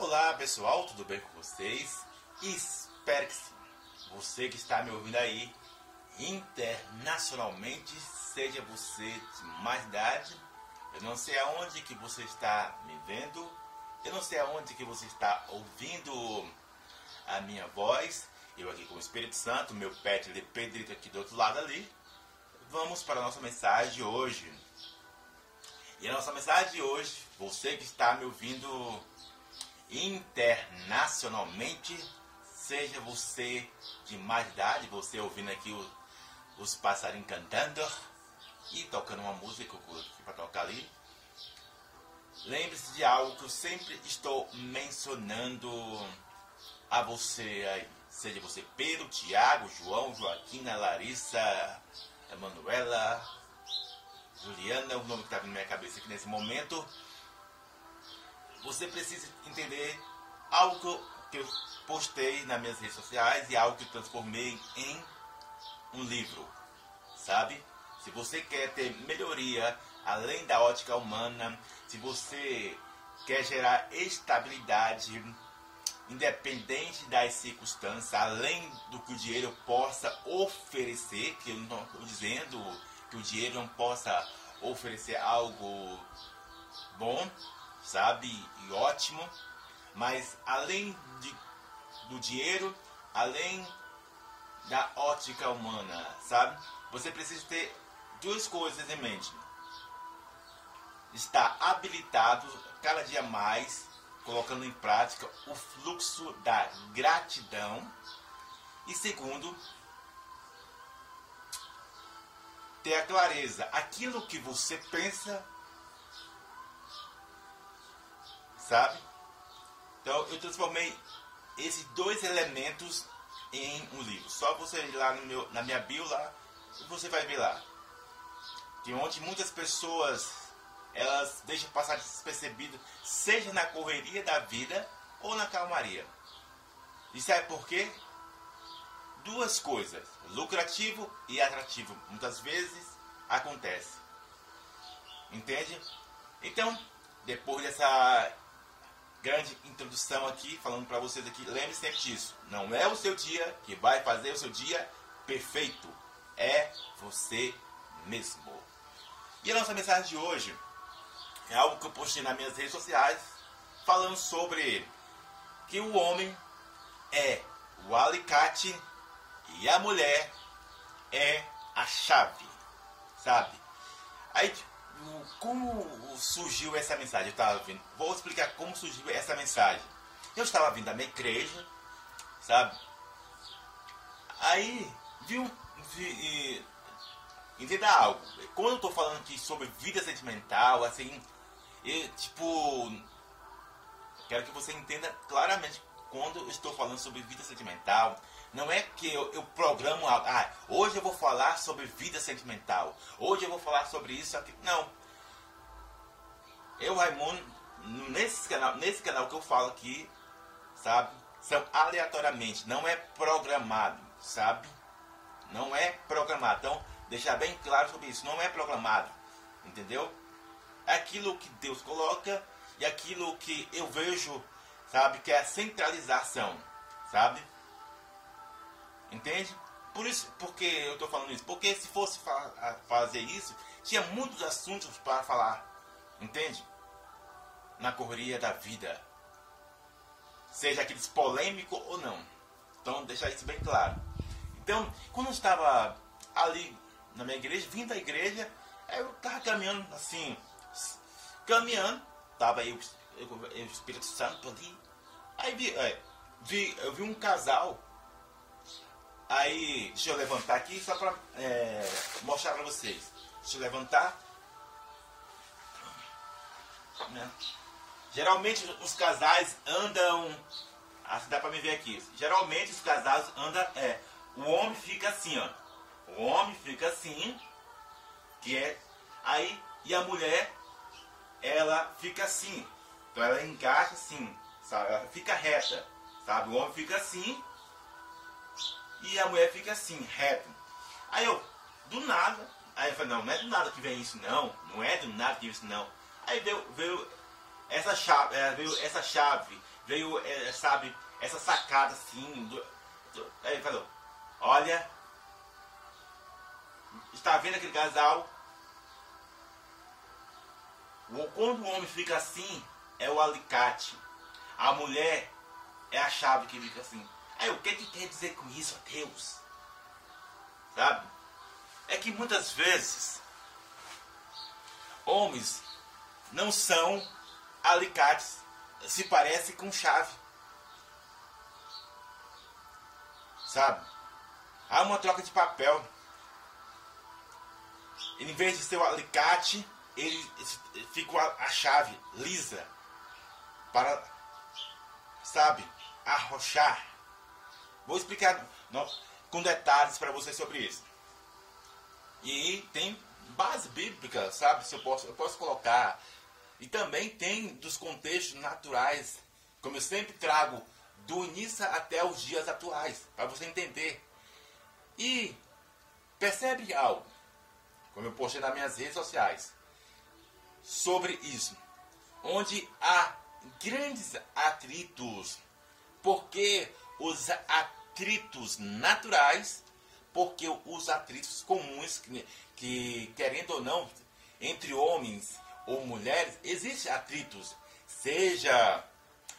Olá pessoal, tudo bem com vocês? Espero que sim. Você que está me ouvindo aí internacionalmente, seja você de mais idade, eu não sei aonde que você está me vendo, eu não sei aonde que você está ouvindo a minha voz, eu aqui com o Espírito Santo, meu pet de Pedrito aqui do outro lado ali. Vamos para a nossa mensagem de hoje. E a nossa mensagem de hoje, você que está me ouvindo internacionalmente, seja você de mais idade, você ouvindo aqui o, os passarinhos cantando e tocando uma música para tocar ali. Lembre-se de algo que eu sempre estou mencionando a você aí. Seja você Pedro, Tiago, João, Joaquina, Larissa, Emanuela, Juliana, o nome que está vindo na minha cabeça aqui nesse momento você precisa entender algo que eu postei nas minhas redes sociais e algo que eu transformei em um livro, sabe? Se você quer ter melhoria além da ótica humana, se você quer gerar estabilidade independente das circunstâncias, além do que o dinheiro possa oferecer, que eu não estou dizendo que o dinheiro não possa oferecer algo bom, sabe? E ótimo. Mas além de, do dinheiro, além da ótica humana, sabe? Você precisa ter duas coisas em mente. Estar habilitado cada dia mais, colocando em prática o fluxo da gratidão. E segundo, ter a clareza. Aquilo que você pensa sabe? Então eu transformei esses dois elementos em um livro. Só você ir lá meu, na minha bio lá, você vai ver lá. Que onde muitas pessoas elas deixam passar despercebido, seja na correria da vida ou na calmaria. E sabe por quê? Duas coisas, lucrativo e atrativo. Muitas vezes acontece. Entende? Então, depois dessa grande introdução aqui, falando para vocês aqui. Lembre sempre disso. Não é o seu dia que vai fazer o seu dia perfeito. É você mesmo. E a nossa mensagem de hoje é algo que eu postei nas minhas redes sociais, falando sobre que o homem é o alicate e a mulher é a chave, sabe? Aí como surgiu essa mensagem? Eu estava vindo. Vou explicar como surgiu essa mensagem. Eu estava vindo da minha igreja, sabe? Aí, viu. Vi, entenda algo. Quando eu estou falando aqui sobre vida sentimental, assim, eu, tipo. Quero que você entenda claramente quando eu estou falando sobre vida sentimental, não é que eu, eu programo. Ah, hoje eu vou falar sobre vida sentimental. Hoje eu vou falar sobre isso aqui. Não. Eu, Raimundo, nesse canal, nesse canal que eu falo aqui, sabe? São aleatoriamente, não é programado, sabe? Não é programado. Então, deixar bem claro sobre isso. Não é programado. Entendeu? É aquilo que Deus coloca e aquilo que eu vejo, sabe? Que é a centralização, sabe? Entende? Por isso, porque eu estou falando isso? Porque se fosse fa fazer isso, tinha muitos assuntos para falar. Entende? Na correria da vida. Seja aqueles polêmicos ou não. Então, deixar isso bem claro. Então, quando eu estava ali na minha igreja, vindo da igreja, eu estava caminhando assim, caminhando, estava aí o, o Espírito Santo ali. Aí vi, é, vi, eu vi um casal Aí, deixa eu levantar aqui só para é, mostrar para vocês. Deixa eu levantar. Né? Geralmente os casais andam. Assim dá para me ver aqui. Geralmente os casais andam. É, o homem fica assim, ó. O homem fica assim. Que é. Aí, e a mulher, ela fica assim. Então ela encaixa assim, sabe? Ela fica reta, sabe? O homem fica assim e a mulher fica assim, reto. Aí eu, do nada, aí eu falei, não, não é do nada que vem isso não, não é do nada que vem isso não. Aí veio, veio essa chave, é, veio essa chave, veio, é, sabe, essa sacada assim. Do, do, aí ele falou, olha, está vendo aquele casal? Quando o homem fica assim, é o alicate. A mulher é a chave que fica assim. Aí o que, que quer dizer com isso, Deus? Sabe? É que muitas vezes homens não são alicates, se parece com chave. Sabe? Há uma troca de papel. Em vez de ser o alicate, ele fica a chave lisa para, sabe, arrochar. Vou explicar com detalhes para vocês sobre isso. E tem base bíblica, sabe? Se eu posso, eu posso colocar. E também tem dos contextos naturais, como eu sempre trago, do início até os dias atuais, para você entender. E percebe algo, como eu postei nas minhas redes sociais, sobre isso, onde há grandes atritos, porque os atritos naturais, porque os atritos comuns que, querendo ou não, entre homens ou mulheres, existem atritos, seja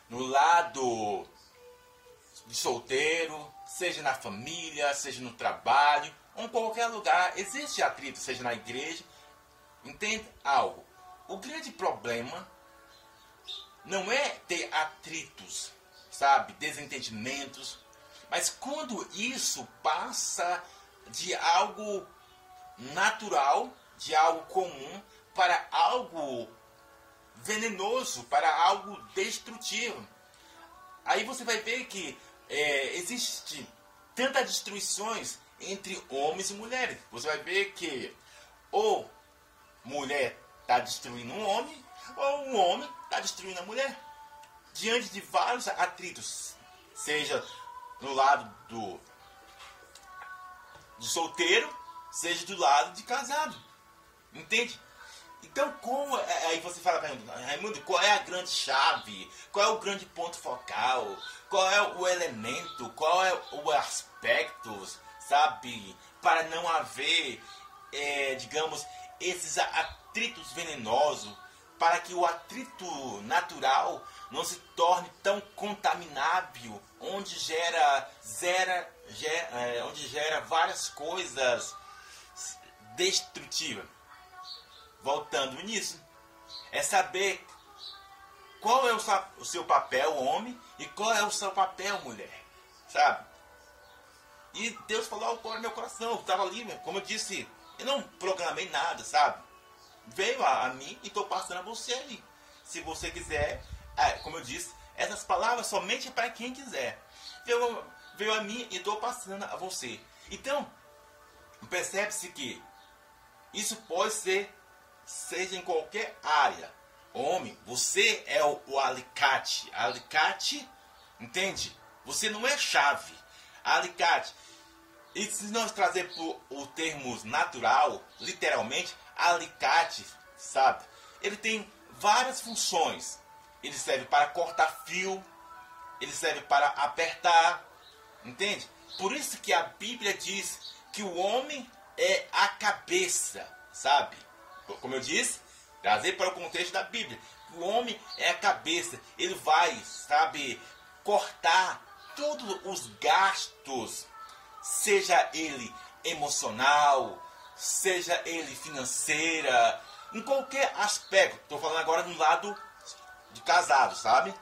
no lado de solteiro, seja na família, seja no trabalho, ou em qualquer lugar, existe atrito, seja na igreja. Entende algo? O grande problema não é ter atritos, sabe, desentendimentos, mas quando isso passa de algo natural, de algo comum, para algo venenoso, para algo destrutivo. Aí você vai ver que é, existe tantas destruições entre homens e mulheres. Você vai ver que ou mulher está destruindo um homem, ou um homem está destruindo a mulher. Diante de vários atritos, seja no lado do solteiro, seja do lado de casado. Entende? Então, como. É, é, aí você fala para Raimundo, qual é a grande chave? Qual é o grande ponto focal? Qual é o elemento? Qual é o aspecto, sabe? Para não haver, é, digamos, esses atritos venenosos. Para que o atrito natural não se torne tão contaminável, onde gera, zera, gera, é, onde gera várias coisas destrutiva. Voltando nisso, é saber qual é o seu papel, homem, e qual é o seu papel, mulher. Sabe? E Deus falou algo no meu coração. Estava ali, como eu disse, eu não programei nada, sabe? Veio a, a mim e estou passando a você aí. Se você quiser, é, como eu disse, essas palavras somente para quem quiser. Veio, veio a mim e estou passando a você. Então, percebe-se que isso pode ser, seja em qualquer área. Homem, você é o, o alicate. Alicate, entende? Você não é chave. Alicate. E se nós trazer o termo natural, literalmente, alicate, sabe? Ele tem várias funções. Ele serve para cortar fio, ele serve para apertar, entende? Por isso que a Bíblia diz que o homem é a cabeça, sabe? Como eu disse, trazer para o contexto da Bíblia. O homem é a cabeça, ele vai, sabe, cortar todos os gastos, seja ele emocional, seja ele financeira, em qualquer aspecto. Estou falando agora do lado de casado, sabe?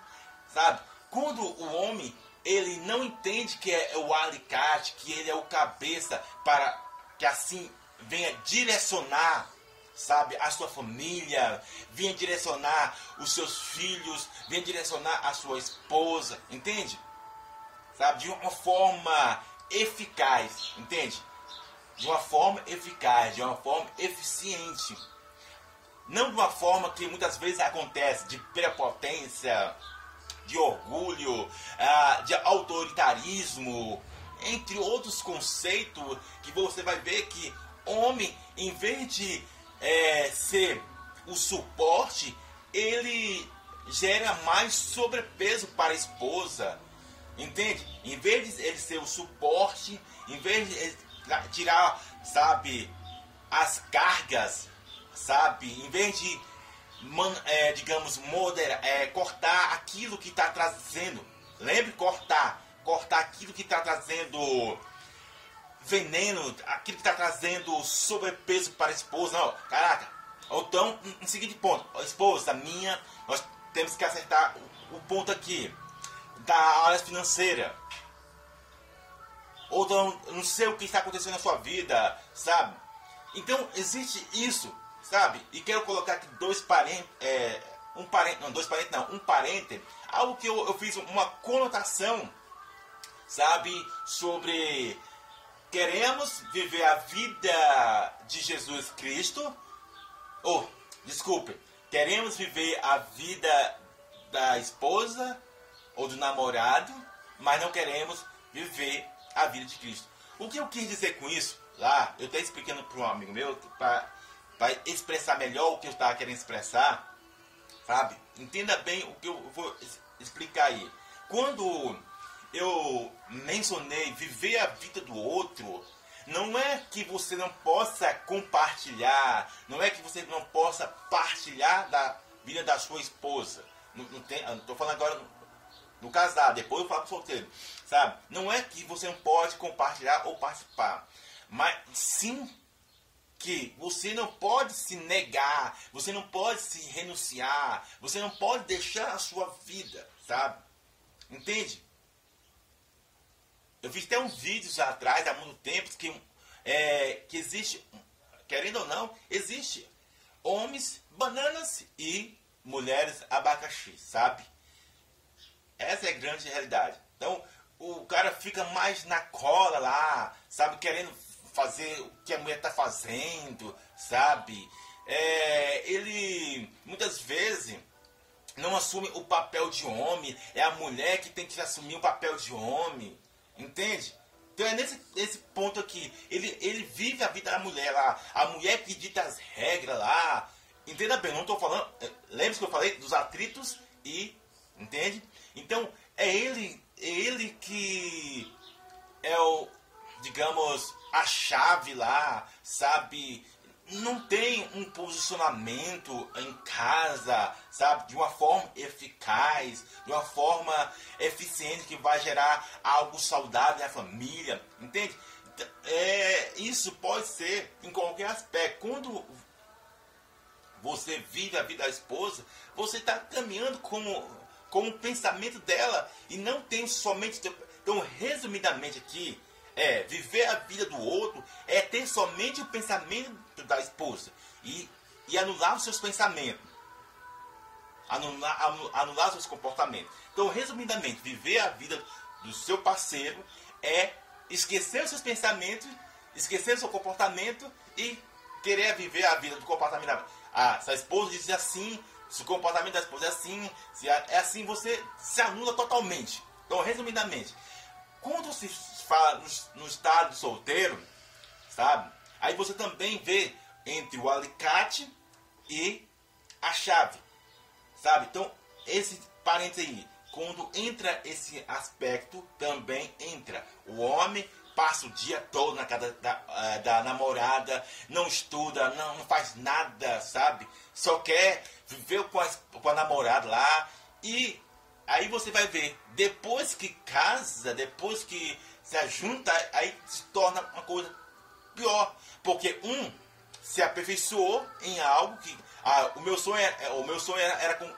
Sabe? Quando o homem ele não entende que é o alicate, que ele é o cabeça para que assim venha direcionar, sabe, a sua família, venha direcionar os seus filhos, venha direcionar a sua esposa, entende? Sabe, de uma forma eficaz, entende? De uma forma eficaz, de uma forma eficiente. Não de uma forma que muitas vezes acontece de prepotência, de orgulho, ah, de autoritarismo, entre outros conceitos que você vai ver que homem, em vez de é, ser o suporte, ele gera mais sobrepeso para a esposa. Entende? Em vez de ele ser o suporte, em vez de tirar, sabe, as cargas, sabe, em vez de, man, é, digamos, moderar, é, cortar aquilo que está trazendo. Lembre cortar, cortar aquilo que está trazendo veneno, aquilo que está trazendo sobrepeso para a esposa. Não, caraca. Então, um seguinte ponto, esposa minha, nós temos que acertar o, o ponto aqui da área financeira. Ou então, não sei o que está acontecendo na sua vida, sabe? Então, existe isso, sabe? E quero colocar aqui dois parentes, é, um parente, não, dois parentes não, um parente, algo que eu, eu fiz uma conotação, sabe? Sobre queremos viver a vida de Jesus Cristo, ou, oh, desculpe, queremos viver a vida da esposa ou do namorado, mas não queremos viver a vida de Cristo. O que eu quis dizer com isso, lá, eu estou explicando para um amigo meu, para expressar melhor o que eu estava querendo expressar, sabe? Entenda bem o que eu vou explicar aí. Quando eu mencionei viver a vida do outro, não é que você não possa compartilhar, não é que você não possa partilhar da vida da sua esposa. Não, não estou falando agora no casar, depois eu falo pro solteiro, sabe? Não é que você não pode compartilhar ou participar, mas sim que você não pode se negar, você não pode se renunciar, você não pode deixar a sua vida, sabe? Entende? Eu fiz até uns vídeos atrás, há muito tempo, que, é, que existe, querendo ou não, existe homens bananas e mulheres abacaxi, sabe? Essa é a grande realidade. Então, o cara fica mais na cola lá, sabe? Querendo fazer o que a mulher está fazendo, sabe? É, ele muitas vezes não assume o papel de homem, é a mulher que tem que assumir o papel de homem, entende? Então é nesse, nesse ponto aqui. Ele, ele vive a vida da mulher lá, a mulher que dita as regras lá. Entenda bem, não estou falando. É, lembre-se que eu falei dos atritos e. Entende? Então, é ele, é ele que é o, digamos, a chave lá, sabe? Não tem um posicionamento em casa, sabe? De uma forma eficaz, de uma forma eficiente que vai gerar algo saudável na família, entende? É, isso pode ser em qualquer aspecto. Quando você vive a vida da esposa, você está caminhando como com o pensamento dela e não tem somente. Então, resumidamente aqui, é viver a vida do outro é ter somente o pensamento da esposa e, e anular os seus pensamentos, anular, anular os seus comportamentos. Então, resumidamente, viver a vida do seu parceiro é esquecer os seus pensamentos, esquecer o seu comportamento e querer viver a vida do comportamento. Ah, se a esposa diz assim, se o comportamento da esposa é assim, se é assim, você se anula totalmente. Então, resumidamente, quando se fala no, no estado solteiro, sabe? Aí você também vê entre o alicate e a chave, sabe? Então, esse parênteses aí, quando entra esse aspecto, também entra o homem passa o dia todo na casa da, uh, da namorada, não estuda, não, não, faz nada, sabe? Só quer viver com a, com a namorada lá. E aí você vai ver, depois que casa, depois que se junta, aí se torna uma coisa pior. Porque um se aperfeiçoou em algo que. Ah, o meu sonho, era, o meu sonho era, era com.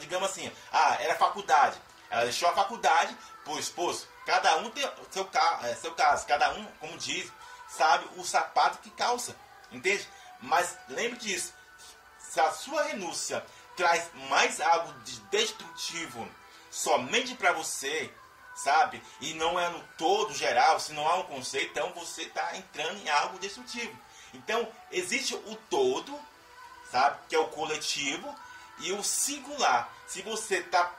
Digamos assim, ah, era faculdade. Ela deixou a faculdade pro esposo. Cada um tem seu, é, seu caso. Cada um, como diz, sabe o sapato que calça. Entende? Mas lembre disso. Se a sua renúncia traz mais algo de destrutivo somente para você, sabe? E não é no todo geral, se não há um conceito, então você está entrando em algo destrutivo. Então, existe o todo, sabe? Que é o coletivo, e o singular. Se você está,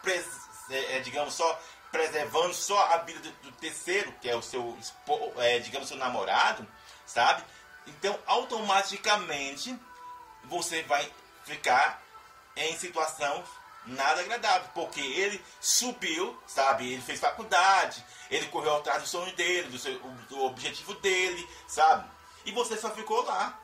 é, é, digamos, só preservando só a vida do, terceiro, que é o seu, é, digamos, seu namorado, sabe? Então, automaticamente, você vai ficar em situação nada agradável, porque ele subiu, sabe? Ele fez faculdade, ele correu atrás do sonho dele, do, seu, do objetivo dele, sabe? E você só ficou lá,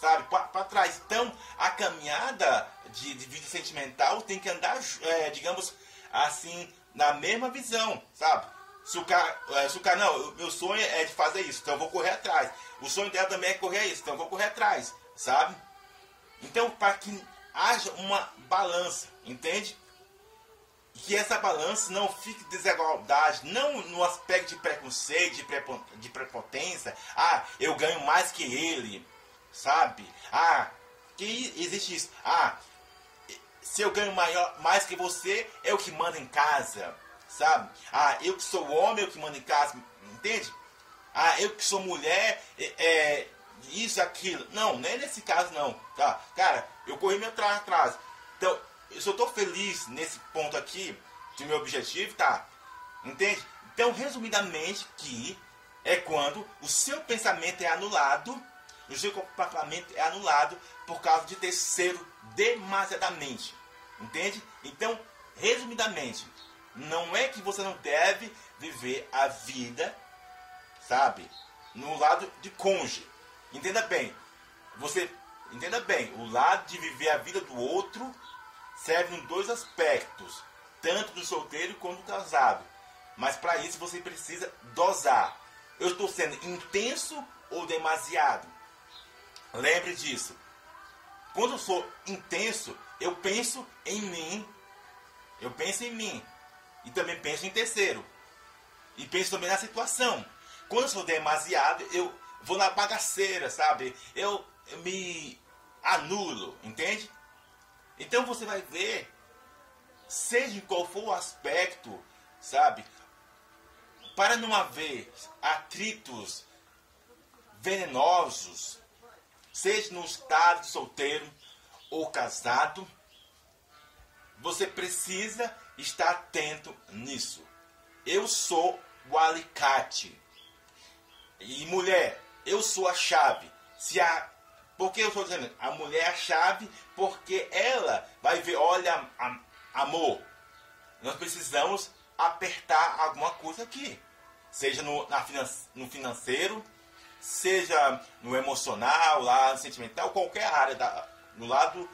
sabe? Para trás. Então, a caminhada de, de vida sentimental tem que andar, é, digamos assim, na mesma visão, sabe? Se o cara, é, se o cara, não, meu sonho é de fazer isso, então eu vou correr atrás. O sonho dela também é correr isso, então eu vou correr atrás, sabe? Então, para que haja uma balança, entende? Que essa balança não fique desigualdade, não no aspecto de preconceito, de, prepotência. Ah, eu ganho mais que ele, sabe? Ah, que existe isso. Ah, se eu ganho maior, mais que você, eu que mando em casa, sabe? Ah, eu que sou homem, eu que mando em casa, entende? Ah, eu que sou mulher, é, é isso, aquilo. Não, nem nesse caso não, tá? Cara, eu corri meu atrás, atrás. Então, eu só estou feliz nesse ponto aqui, de meu objetivo, tá? Entende? Então, resumidamente, que é quando o seu pensamento é anulado, o seu comportamento é anulado por causa de terceiro demasiadamente. Entende? Então, resumidamente, não é que você não deve viver a vida, sabe? No lado de cônjuge. Entenda bem. Você entenda bem, o lado de viver a vida do outro serve em dois aspectos, tanto do solteiro quanto do casado. Mas para isso você precisa dosar. Eu estou sendo intenso ou demasiado? Lembre disso. Quando eu sou intenso, eu penso em mim. Eu penso em mim. E também penso em terceiro. E penso também na situação. Quando eu sou demasiado, eu vou na bagaceira, sabe? Eu, eu me anulo, entende? Então você vai ver, seja qual for o aspecto, sabe? Para não haver atritos venenosos, seja no estado solteiro ou casado, você precisa estar atento nisso. Eu sou o alicate. E mulher, eu sou a chave. Se a por que eu estou dizendo? A mulher é a chave porque ela vai ver, olha, amor, nós precisamos apertar alguma coisa aqui. Seja no, na, no financeiro, seja no emocional, lá no sentimental, qualquer área, da, no lado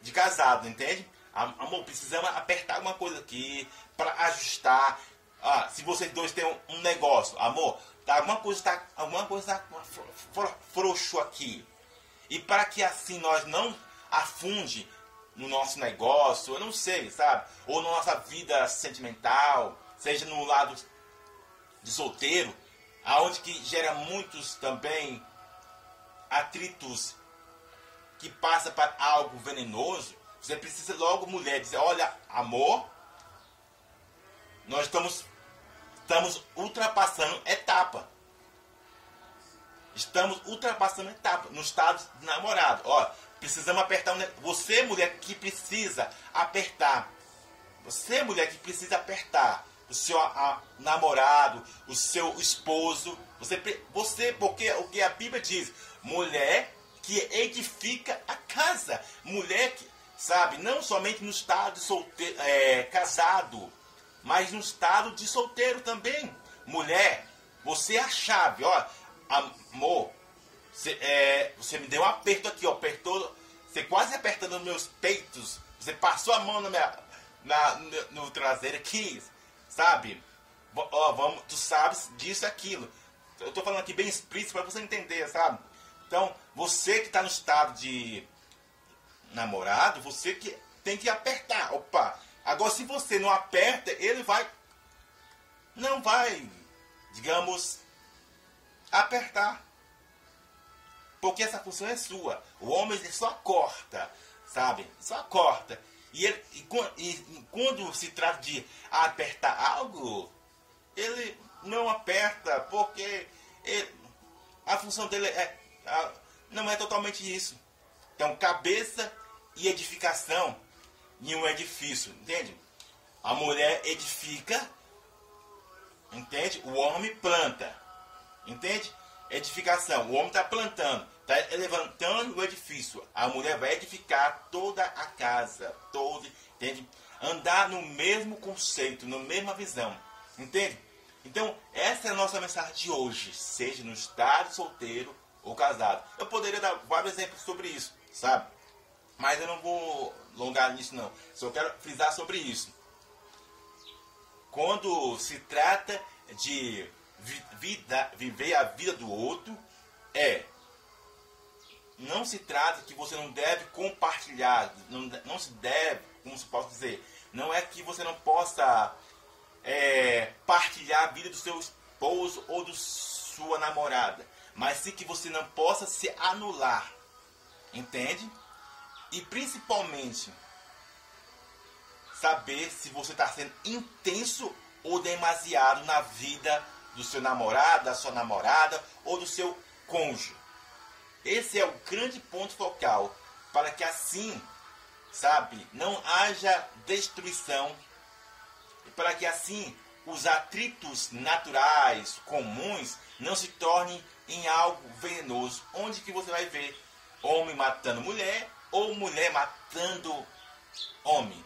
de casado, entende? Amor, precisamos apertar alguma coisa aqui para ajustar. Ah, se vocês dois têm um, um negócio, amor, tá, alguma coisa está alguma coisa tá frouxo aqui. E para que assim nós não afunde no nosso negócio, eu não sei, sabe? Ou na nossa vida sentimental, seja no lado de solteiro, aonde que gera muitos também atritos que passa para algo venenoso, você precisa logo, mulher, dizer, olha, amor, nós estamos, estamos ultrapassando etapa. Estamos ultrapassando etapa no estado de namorado. Ó, precisamos apertar. Um... Você, mulher, que precisa apertar. Você, mulher, que precisa apertar o seu a, namorado, o seu esposo. Você, você, porque o que a Bíblia diz, mulher que edifica a casa. Mulher que, sabe, não somente no estado solteiro, é, casado, mas no estado de solteiro também. Mulher, você é a chave, ó. Amor, você, é, você me deu um aperto aqui, ó, apertou, você quase apertando meus peitos. Você passou a mão na minha, na, no, no traseiro aqui, sabe? Ó, vamos, tu sabes disso e aquilo. Eu tô falando aqui bem explícito para você entender, sabe? Então, você que está no estado de namorado, você que tem que apertar. Opa! Agora, se você não aperta, ele vai. Não vai, digamos, apertar. Porque essa função é sua. O homem só corta, sabe? Só corta. E, ele, e, e, quando se trata de apertar algo, ele não aperta, porque ele, a função dele é ah, não é totalmente isso. Então, cabeça e edificação em um edifício, entende? A mulher edifica, entende? O homem planta, entende? edificação. O homem está plantando, está levantando o edifício. A mulher vai edificar toda a casa, todo, entende? Andar no mesmo conceito, na mesma visão, entende? Então, essa é a nossa mensagem de hoje, seja no estado solteiro ou casado. Eu poderia dar vários exemplos sobre isso, sabe? Mas eu não vou alongar nisso não. Só quero frisar sobre isso. Quando se trata de vida, viver a vida do outro, é não se trata que você não deve compartilhar, não, não se deve, como se pode dizer, não é que você não possa é, partilhar a vida do seu esposo ou da sua namorada, mas sim que você não possa se anular, entende? E principalmente saber se você está sendo intenso ou demasiado na vida do seu namorado, da sua namorada ou do seu cônjuge. Esse é o grande ponto focal para que assim, sabe, não haja destruição e para que assim os atritos naturais comuns não se tornem em algo venenoso, onde que você vai ver homem matando mulher ou mulher matando homem.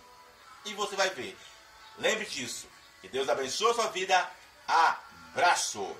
E você vai ver. Lembre disso. Que Deus abençoe a sua vida. Abraço!